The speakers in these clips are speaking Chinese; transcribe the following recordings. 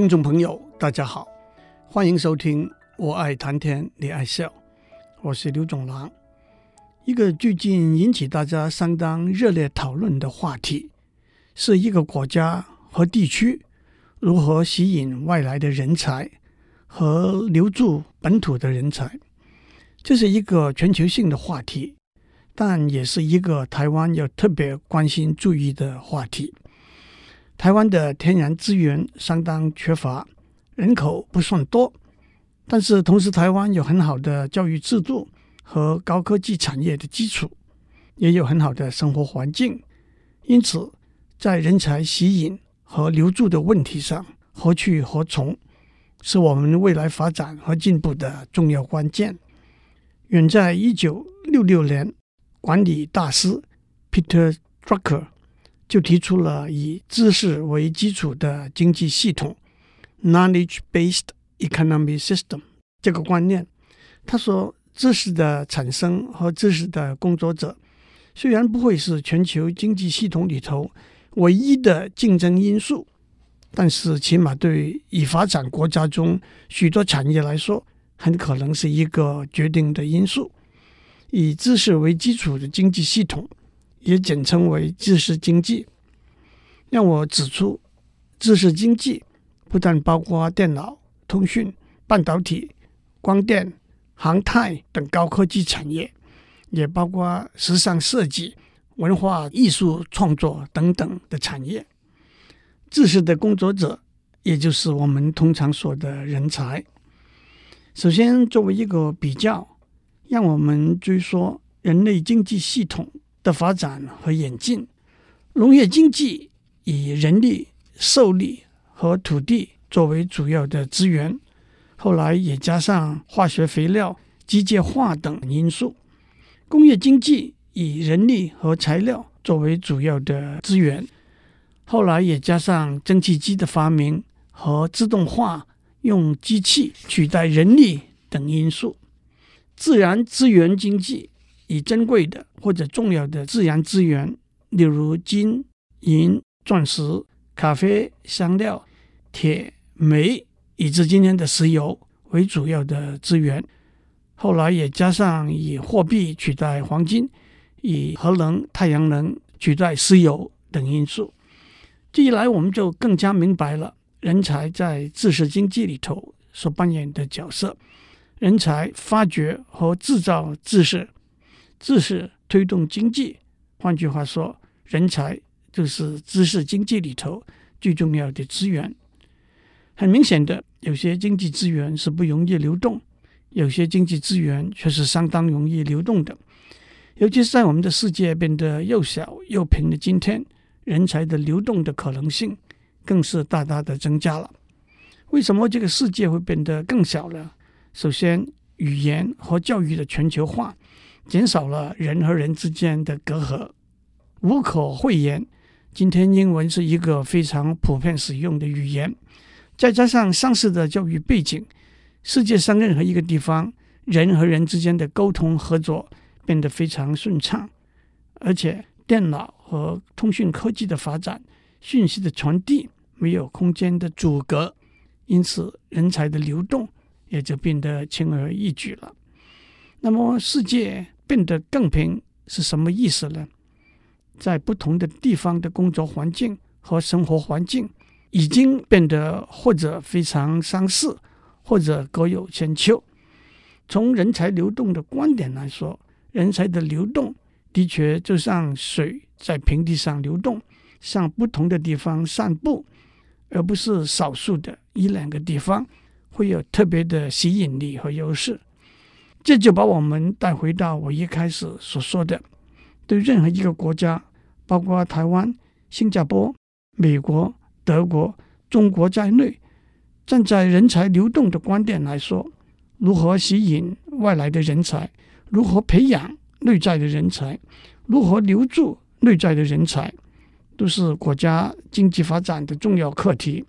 听众朋友，大家好，欢迎收听《我爱谈天你爱笑》，我是刘总郎。一个最近引起大家相当热烈讨论的话题，是一个国家和地区如何吸引外来的人才和留住本土的人才。这是一个全球性的话题，但也是一个台湾要特别关心注意的话题。台湾的天然资源相当缺乏，人口不算多，但是同时台湾有很好的教育制度和高科技产业的基础，也有很好的生活环境，因此在人才吸引和留住的问题上，何去何从，是我们未来发展和进步的重要关键。远在一九六六年，管理大师 Peter Drucker。就提出了以知识为基础的经济系统 （knowledge-based economic system） 这个观念。他说，知识的产生和知识的工作者虽然不会是全球经济系统里头唯一的竞争因素，但是起码对已发展国家中许多产业来说，很可能是一个决定的因素。以知识为基础的经济系统。也简称为知识经济。让我指出，知识经济不但包括电脑、通讯、半导体、光电、航太等高科技产业，也包括时尚设计、文化艺术创作等等的产业。知识的工作者，也就是我们通常说的人才。首先，作为一个比较，让我们追溯人类经济系统的发展和演进，农业经济以人力、兽力和土地作为主要的资源，后来也加上化学肥料、机械化等因素。工业经济以人力和材料作为主要的资源，后来也加上蒸汽机的发明和自动化，用机器取代人力等因素。自然资源经济。以珍贵的或者重要的自然资源，例如金、银、钻石、咖啡、香料、铁、煤，以至今天的石油为主要的资源。后来也加上以货币取代黄金，以核能、太阳能取代石油等因素。这一来，我们就更加明白了人才在知识经济里头所扮演的角色。人才发掘和制造知识。知识推动经济，换句话说，人才就是知识经济里头最重要的资源。很明显的，有些经济资源是不容易流动，有些经济资源却是相当容易流动的。尤其是在我们的世界变得又小又平的今天，人才的流动的可能性更是大大的增加了。为什么这个世界会变得更小呢？首先，语言和教育的全球化。减少了人和人之间的隔阂，无可讳言。今天英文是一个非常普遍使用的语言，再加上上市的教育背景，世界上任何一个地方，人和人之间的沟通合作变得非常顺畅。而且电脑和通讯科技的发展，讯息的传递没有空间的阻隔，因此人才的流动也就变得轻而易举了。那么世界。变得更平是什么意思呢？在不同的地方的工作环境和生活环境已经变得或者非常相似，或者各有千秋。从人才流动的观点来说，人才的流动的确就像水在平地上流动，向不同的地方散布，而不是少数的一两个地方会有特别的吸引力和优势。这就把我们带回到我一开始所说的，对任何一个国家，包括台湾、新加坡、美国、德国、中国在内，站在人才流动的观点来说，如何吸引外来的人才，如何培养内在的人才，如何留住内在的人才，都是国家经济发展的重要课题。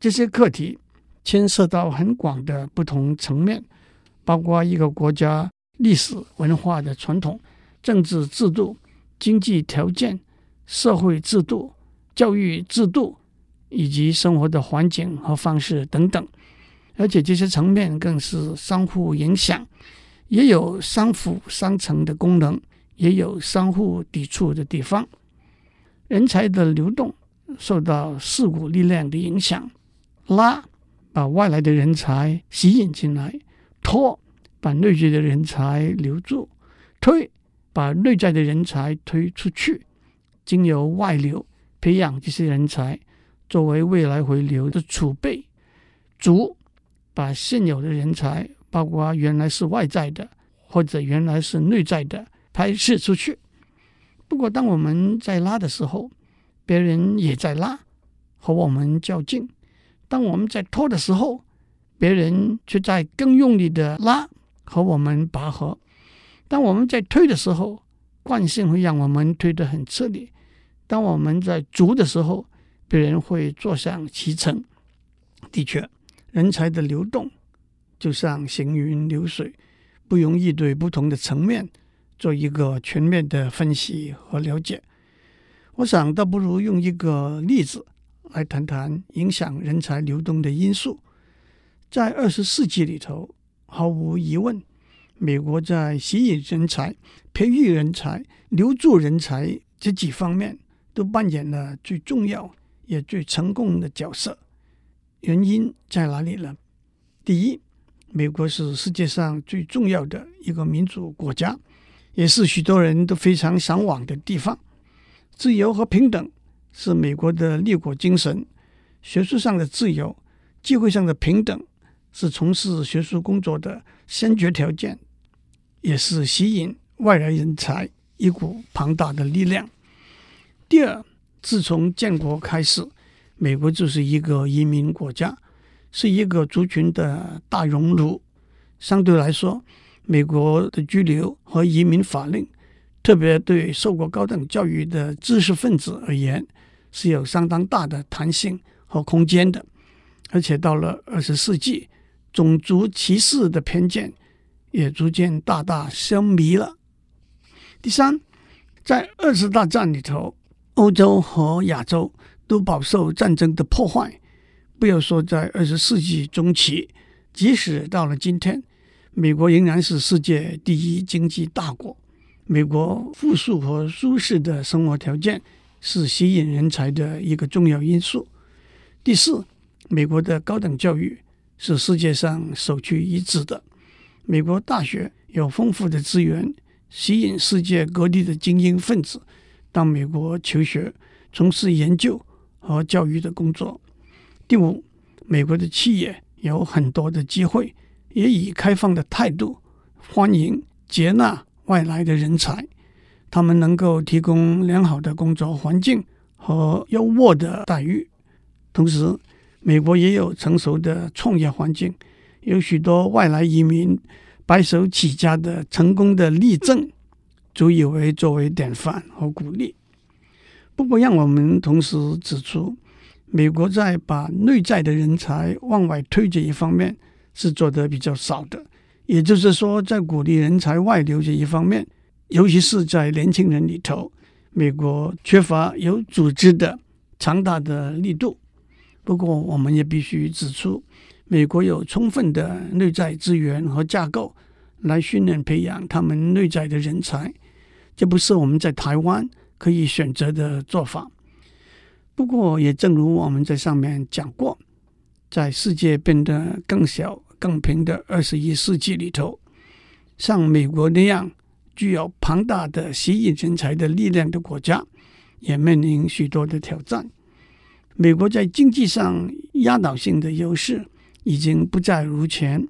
这些课题牵涉到很广的不同层面。包括一个国家历史文化的传统、政治制度、经济条件、社会制度、教育制度、以及生活的环境和方式等等，而且这些层面更是相互影响，也有相辅相成的功能，也有相互抵触的地方。人才的流动受到四股力量的影响：拉，把外来的人才吸引进来；拖，把内在的人才留住；推，把内在的人才推出去。经由外流培养这些人才。作为未来回流的储备，足把现有的人才，包括原来是外在的或者原来是内在的，排斥出去。不过，当我们在拉的时候，别人也在拉，和我们较劲；当我们在拖的时候，别人却在更用力的拉，和我们拔河；当我们在推的时候，惯性会让我们推得很吃力；当我们在足的时候，别人会坐享其成。的确，人才的流动就像行云流水，不容易对不同的层面做一个全面的分析和了解。我想，倒不如用一个例子来谈谈影响人才流动的因素。在二十世纪里头，毫无疑问，美国在吸引人才、培育人才、留住人才这几方面都扮演了最重要。也最成功的角色，原因在哪里呢？第一，美国是世界上最重要的一个民主国家，也是许多人都非常向往的地方。自由和平等是美国的立国精神，学术上的自由、机会上的平等是从事学术工作的先决条件，也是吸引外来人才一股庞大的力量。第二。自从建国开始，美国就是一个移民国家，是一个族群的大熔炉。相对来说，美国的居留和移民法令，特别对受过高等教育的知识分子而言，是有相当大的弹性和空间的。而且到了二十世纪，种族歧视的偏见也逐渐大大消弭了。第三，在二次大战里头。欧洲和亚洲都饱受战争的破坏，不要说在二十世纪中期，即使到了今天，美国仍然是世界第一经济大国。美国富庶和舒适的生活条件是吸引人才的一个重要因素。第四，美国的高等教育是世界上首屈一指的。美国大学有丰富的资源，吸引世界各地的精英分子。到美国求学、从事研究和教育的工作。第五，美国的企业有很多的机会，也以开放的态度欢迎接纳外来的人才。他们能够提供良好的工作环境和优渥的待遇。同时，美国也有成熟的创业环境，有许多外来移民白手起家的成功的例证。足以为作为典范和鼓励。不过，让我们同时指出，美国在把内在的人才往外推这一方面是做得比较少的。也就是说，在鼓励人才外流这一方面，尤其是在年轻人里头，美国缺乏有组织的强大的力度。不过，我们也必须指出，美国有充分的内在资源和架构来训练培养他们内在的人才。这不是我们在台湾可以选择的做法。不过，也正如我们在上面讲过，在世界变得更小、更平的二十一世纪里头，像美国那样具有庞大的吸引人才的力量的国家，也面临许多的挑战。美国在经济上压倒性的优势已经不再如前，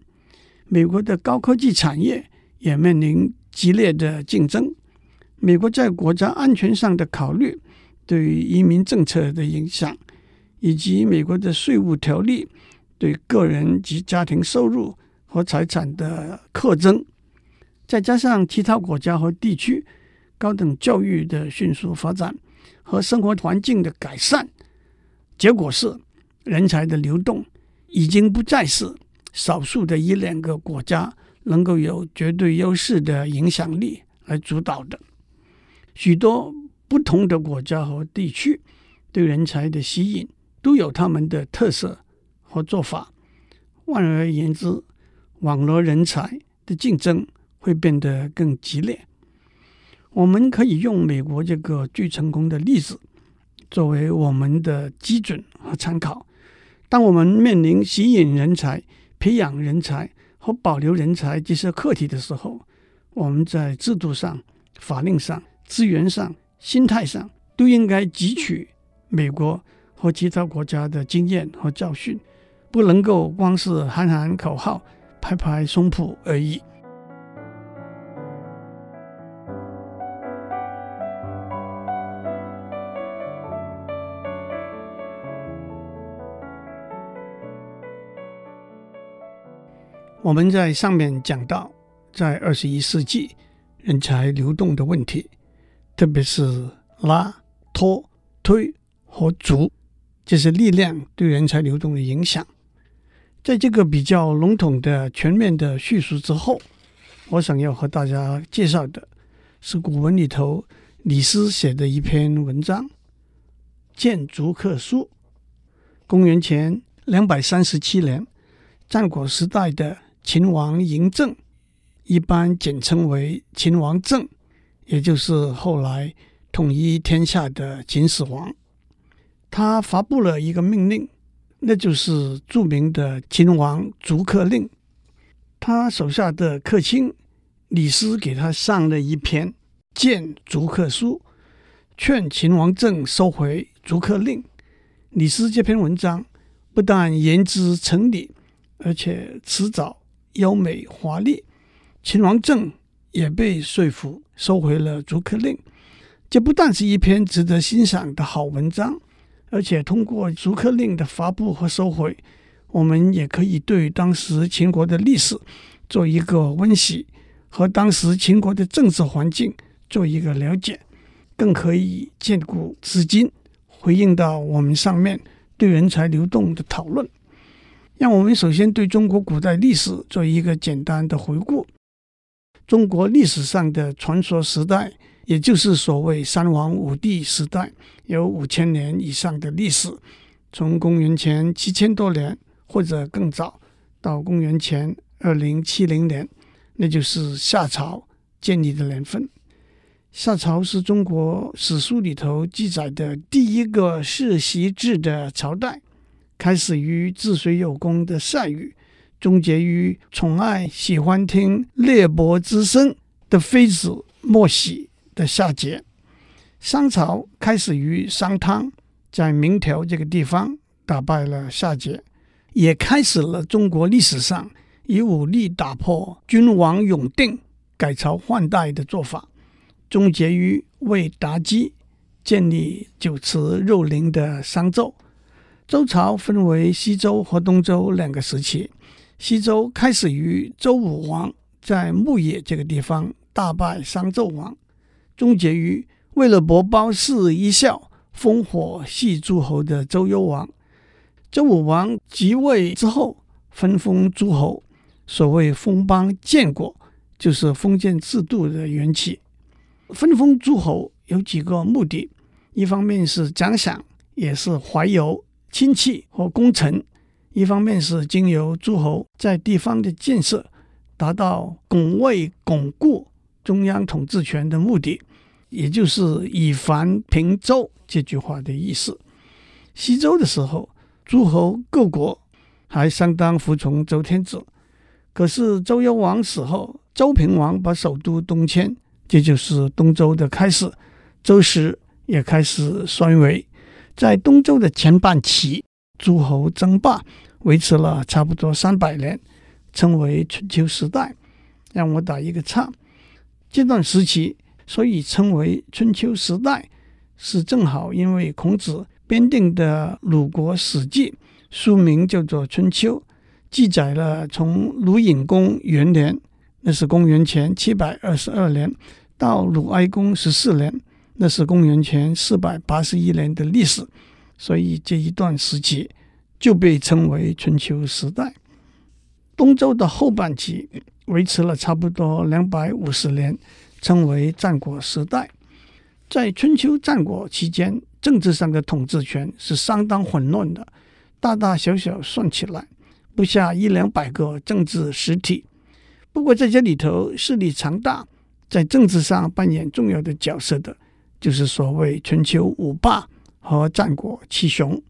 美国的高科技产业也面临激烈的竞争。美国在国家安全上的考虑，对于移民政策的影响，以及美国的税务条例对个人及家庭收入和财产的课征，再加上其他国家和地区高等教育的迅速发展和生活环境的改善，结果是人才的流动已经不再是少数的一两个国家能够有绝对优势的影响力来主导的。许多不同的国家和地区对人才的吸引都有他们的特色和做法。换而言之，网罗人才的竞争会变得更激烈。我们可以用美国这个最成功的例子作为我们的基准和参考。当我们面临吸引人才、培养人才和保留人才这些课题的时候，我们在制度上、法令上、资源上、心态上都应该汲取美国和其他国家的经验和教训，不能够光是喊喊口号、拍拍胸脯而已。我们在上面讲到，在二十一世纪，人才流动的问题，特别是拉、拖、推和逐这些力量对人才流动的影响。在这个比较笼统的、全面的叙述之后，我想要和大家介绍的是古文里头李斯写的一篇文章《谏逐客书》。公元前两百三十七年，战国时代的。秦王嬴政，一般简称为秦王政，也就是后来统一天下的秦始皇。他发布了一个命令，那就是著名的秦王逐客令。他手下的客卿李斯给他上了一篇谏逐客书，劝秦王政收回逐客令。李斯这篇文章不但言之成理，而且辞藻。优美华丽，秦王政也被说服收回了逐客令。这不但是一篇值得欣赏的好文章，而且通过逐客令的发布和收回，我们也可以对当时秦国的历史做一个温习，和当时秦国的政治环境做一个了解，更可以见古知今，回应到我们上面对人才流动的讨论。让我们首先对中国古代历史做一个简单的回顾。中国历史上的传说时代，也就是所谓三皇五帝时代，有五千年以上的历史，从公元前七千多年或者更早到公元前二零七零年，那就是夏朝建立的年份。夏朝是中国史书里头记载的第一个世袭制的朝代。开始于治水有功的善禹，终结于宠爱喜欢听裂帛之声的妃子莫喜的夏桀。商朝开始于商汤，在明条这个地方打败了夏桀，也开始了中国历史上以武力打破君王永定、改朝换代的做法，终结于为妲己建立酒池肉林的商纣。周朝分为西周和东周两个时期。西周开始于周武王在牧野这个地方大败商纣王，终结于为了博褒姒一笑，烽火戏诸侯的周幽王。周武王即位之后，分封诸侯，所谓封邦建国，就是封建制度的缘起。分封诸侯有几个目的：一方面是奖赏，也是怀柔。亲戚和功臣，一方面是经由诸侯在地方的建设，达到拱卫巩固中央统治权的目的，也就是以藩平周这句话的意思。西周的时候，诸侯各国还相当服从周天子，可是周幽王死后，周平王把首都东迁，这就是东周的开始，周室也开始衰微。在东周的前半期，诸侯争霸维持了差不多三百年，称为春秋时代。让我打一个岔，这段时期所以称为春秋时代，是正好因为孔子编订的鲁国史记，书名叫做《春秋》，记载了从鲁隐公元年，那是公元前七百二十二年，到鲁哀公十四年。那是公元前四百八十一年的历史，所以这一段时期就被称为春秋时代。东周的后半期维持了差不多两百五十年，称为战国时代。在春秋战国期间，政治上的统治权是相当混乱的，大大小小算起来不下一两百个政治实体。不过在这里头势力强大，在政治上扮演重要的角色的，就是所谓春秋五霸和战国七雄。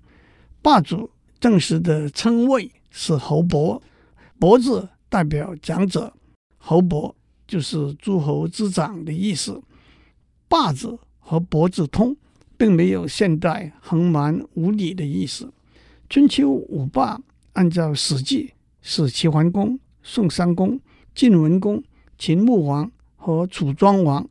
霸主正式的称谓是侯伯，伯字代表长者，侯伯就是诸侯之长的意思。霸字和伯字通，并没有现代横蛮无理的意思。春秋五霸按照《史记》是齐桓公、宋襄公、晋文公、秦穆王和楚庄王，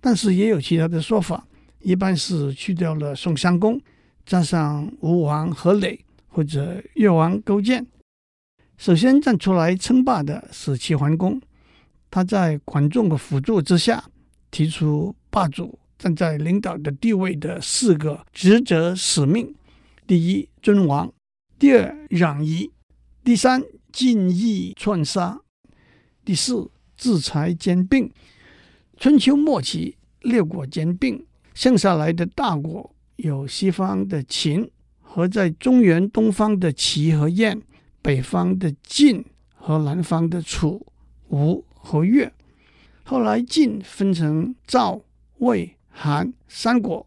但是也有其他的说法，一般是去掉了宋襄公。加上吴王阖闾或者越王勾践，首先站出来称霸的是齐桓公。他在管仲的辅助之下，提出霸主站在领导的地位的四个职责使命：第一，尊王；第二，攘夷；第三，进邑篡杀；第四，制裁兼并。春秋末期，六国兼并，剩下来的大国。有西方的秦和在中原东方的齐和燕，北方的晋和南方的楚、吴和越。后来晋分成赵、魏、韩三国，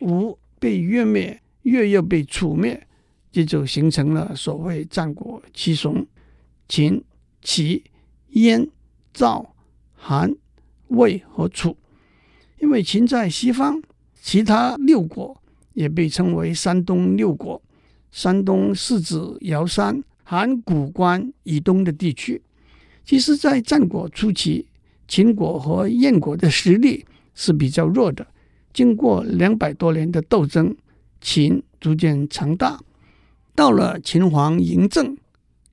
吴被越灭，越又被楚灭，这就形成了所谓战国七雄：秦、齐、燕、赵、韩、魏和楚。因为秦在西方，其他六国。也被称为山东六国。山东是指尧山、函谷关以东的地区。其实，在战国初期，秦国和燕国的实力是比较弱的。经过两百多年的斗争，秦逐渐强大。到了秦皇嬴政，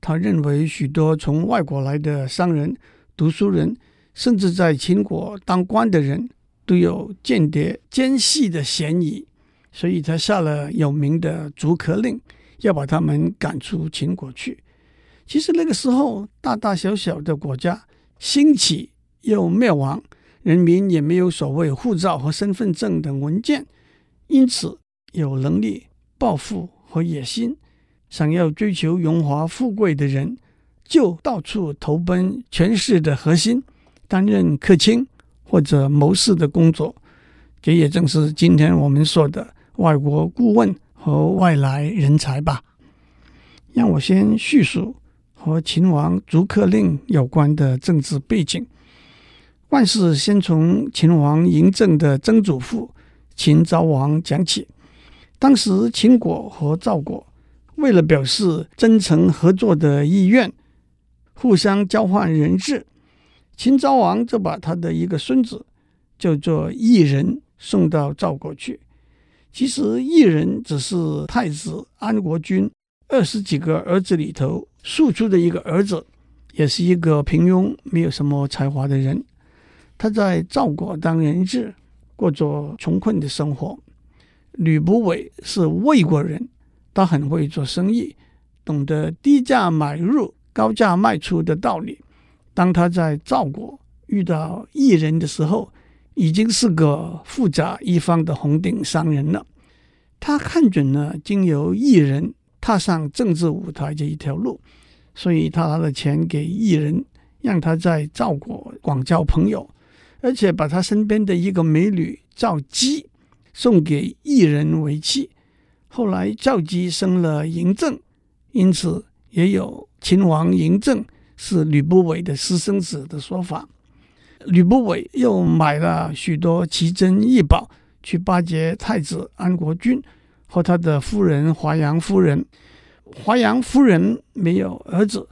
他认为许多从外国来的商人、读书人，甚至在秦国当官的人都有间谍奸细的嫌疑。所以他下了有名的逐客令，要把他们赶出秦国去。其实那个时候，大大小小的国家兴起又灭亡，人民也没有所谓护照和身份证等文件，因此有能力、抱负和野心，想要追求荣华富贵的人，就到处投奔权势的核心，担任客卿或者谋士的工作。这也正是今天我们说的。外国顾问和外来人才吧。让我先叙述和秦王逐客令有关的政治背景。万事先从秦王嬴政的曾祖父秦昭王讲起。当时秦国和赵国为了表示真诚合作的意愿，互相交换人质，秦昭王就把他的一个孙子叫做异人送到赵国去。其实，异人只是太子安国君二十几个儿子里头庶出的一个儿子，也是一个平庸、没有什么才华的人。他在赵国当人质，过着穷困的生活。吕不韦是魏国人，他很会做生意，懂得低价买入、高价卖出的道理。当他在赵国遇到异人的时候，已经是个富甲一方的红顶商人了。他看准了经由异人踏上政治舞台这一条路，所以他拿了钱给异人，让他在赵国广交朋友，而且把他身边的一个美女赵姬送给异人为妻。后来赵姬生了嬴政，因此也有秦王嬴政是吕不韦的私生子的说法。吕不韦又买了许多奇珍异宝，去巴结太子安国君和他的夫人华阳夫人。华阳夫人没有儿子，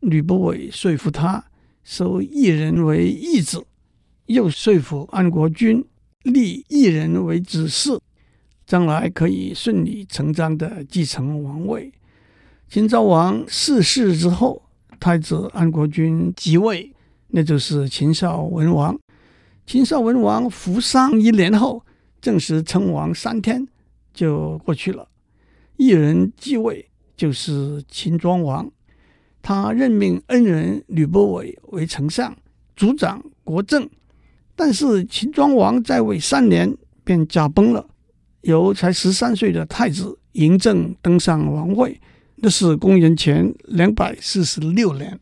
吕不韦说服他收异人为义子，又说服安国君立异人为子嗣，将来可以顺理成章地继承王位。秦昭王逝世之后，太子安国君即位。那就是秦孝文王。秦孝文王服丧一年后，正式称王三天就过去了。异人继位，就是秦庄王。他任命恩人吕不韦为丞相，主掌国政。但是秦庄王在位三年便驾崩了，由才十三岁的太子嬴政登上王位，那是公元前两百四十六年，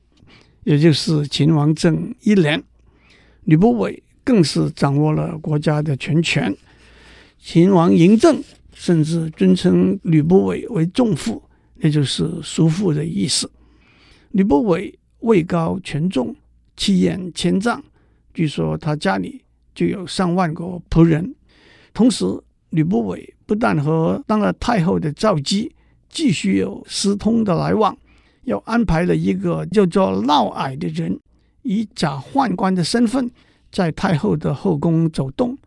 也就是秦王政一年。吕不韦更是掌握了国家的全权。秦王嬴政甚至尊称吕不韦为仲父，也就是叔父的意思。吕不韦位高权重，气焰千丈，据说他家里就有上万个仆人。同时，吕不韦不但和当了太后的赵姬继续有私通的来往，又安排了一个叫做嫪毐的人，以假宦官的身份在太后的后宫走动。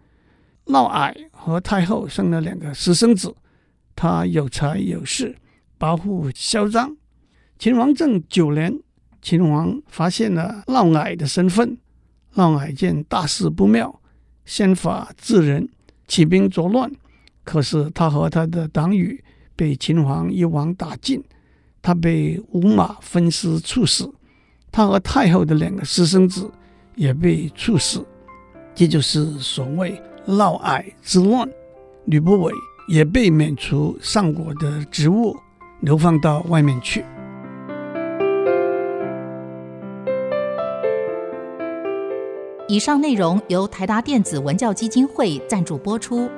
嫪毐和太后生了两个私生子，他有财有势，跋扈嚣张。秦王政九年，秦王发现了嫪毐的身份，嫪毐见大事不妙，先发制人。起兵作乱，可是他和他的党羽被秦王一网打尽，他被五马分尸处死。他和太后的两个私生子也被处死，这就是所谓嫪毐之乱。吕不韦也被免除上国的职务，流放到外面去。以上内容由台达电子文教基金会赞助播出。